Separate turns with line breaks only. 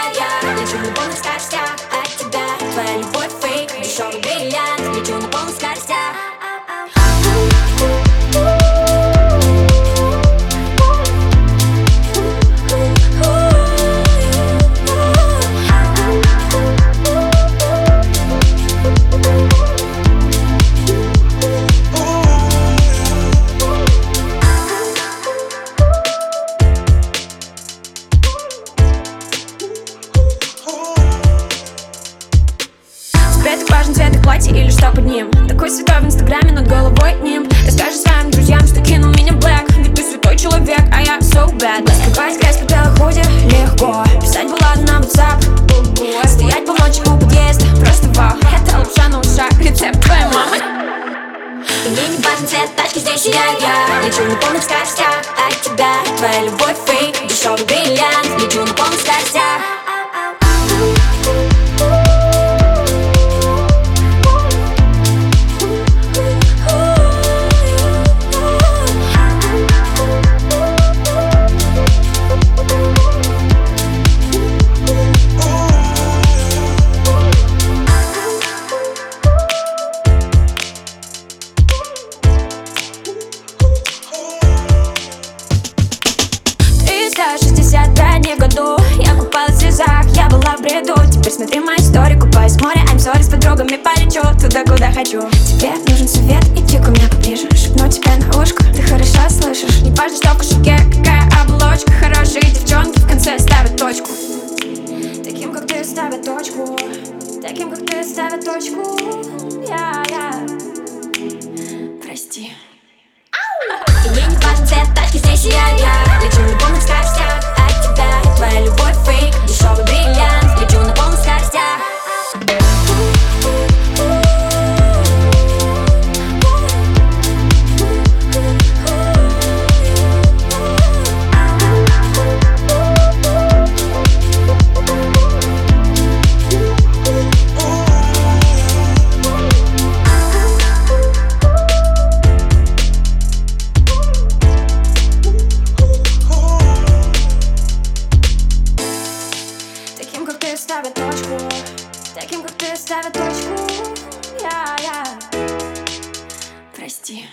yeah, yeah. Leci mu bonus
tak, tak. Важен цвет их платья или что под ним? Такой святой в инстаграме над головой ним. Расскажи своим друзьям, что кинул меня блэк Ведь ты святой человек, а я so bad. Скрывать грязь, белый худи, легко. Писать балладу на WhatsApp Стоять полночи у подъезда, просто вау Это лапша на ушах, рецепт твоей мамы.
И мне не важен цвет тачки, здесь сияю я. Лечу на полных скоростях от тебя. Твоя любовь фейк, дешевый бриллиант
бреду Теперь смотри мою историю, купаюсь в море I'm sorry, с подругами полечу туда, куда хочу. Тебе нужен совет, иди ко мне поближе Шепну тебе на ушко, ты хорошо слышишь Не важно, что в кошельке, какая оболочка. Хорошие девчонки в конце ставят точку. Таким, как ты, ставят точку. Таким, как ты, ставят точку. Я, я. Прости.
Мне не важен цвет тачки, здесь сияю я ставят точку. Таким, как ты, ставят точку. Я, я. Прости.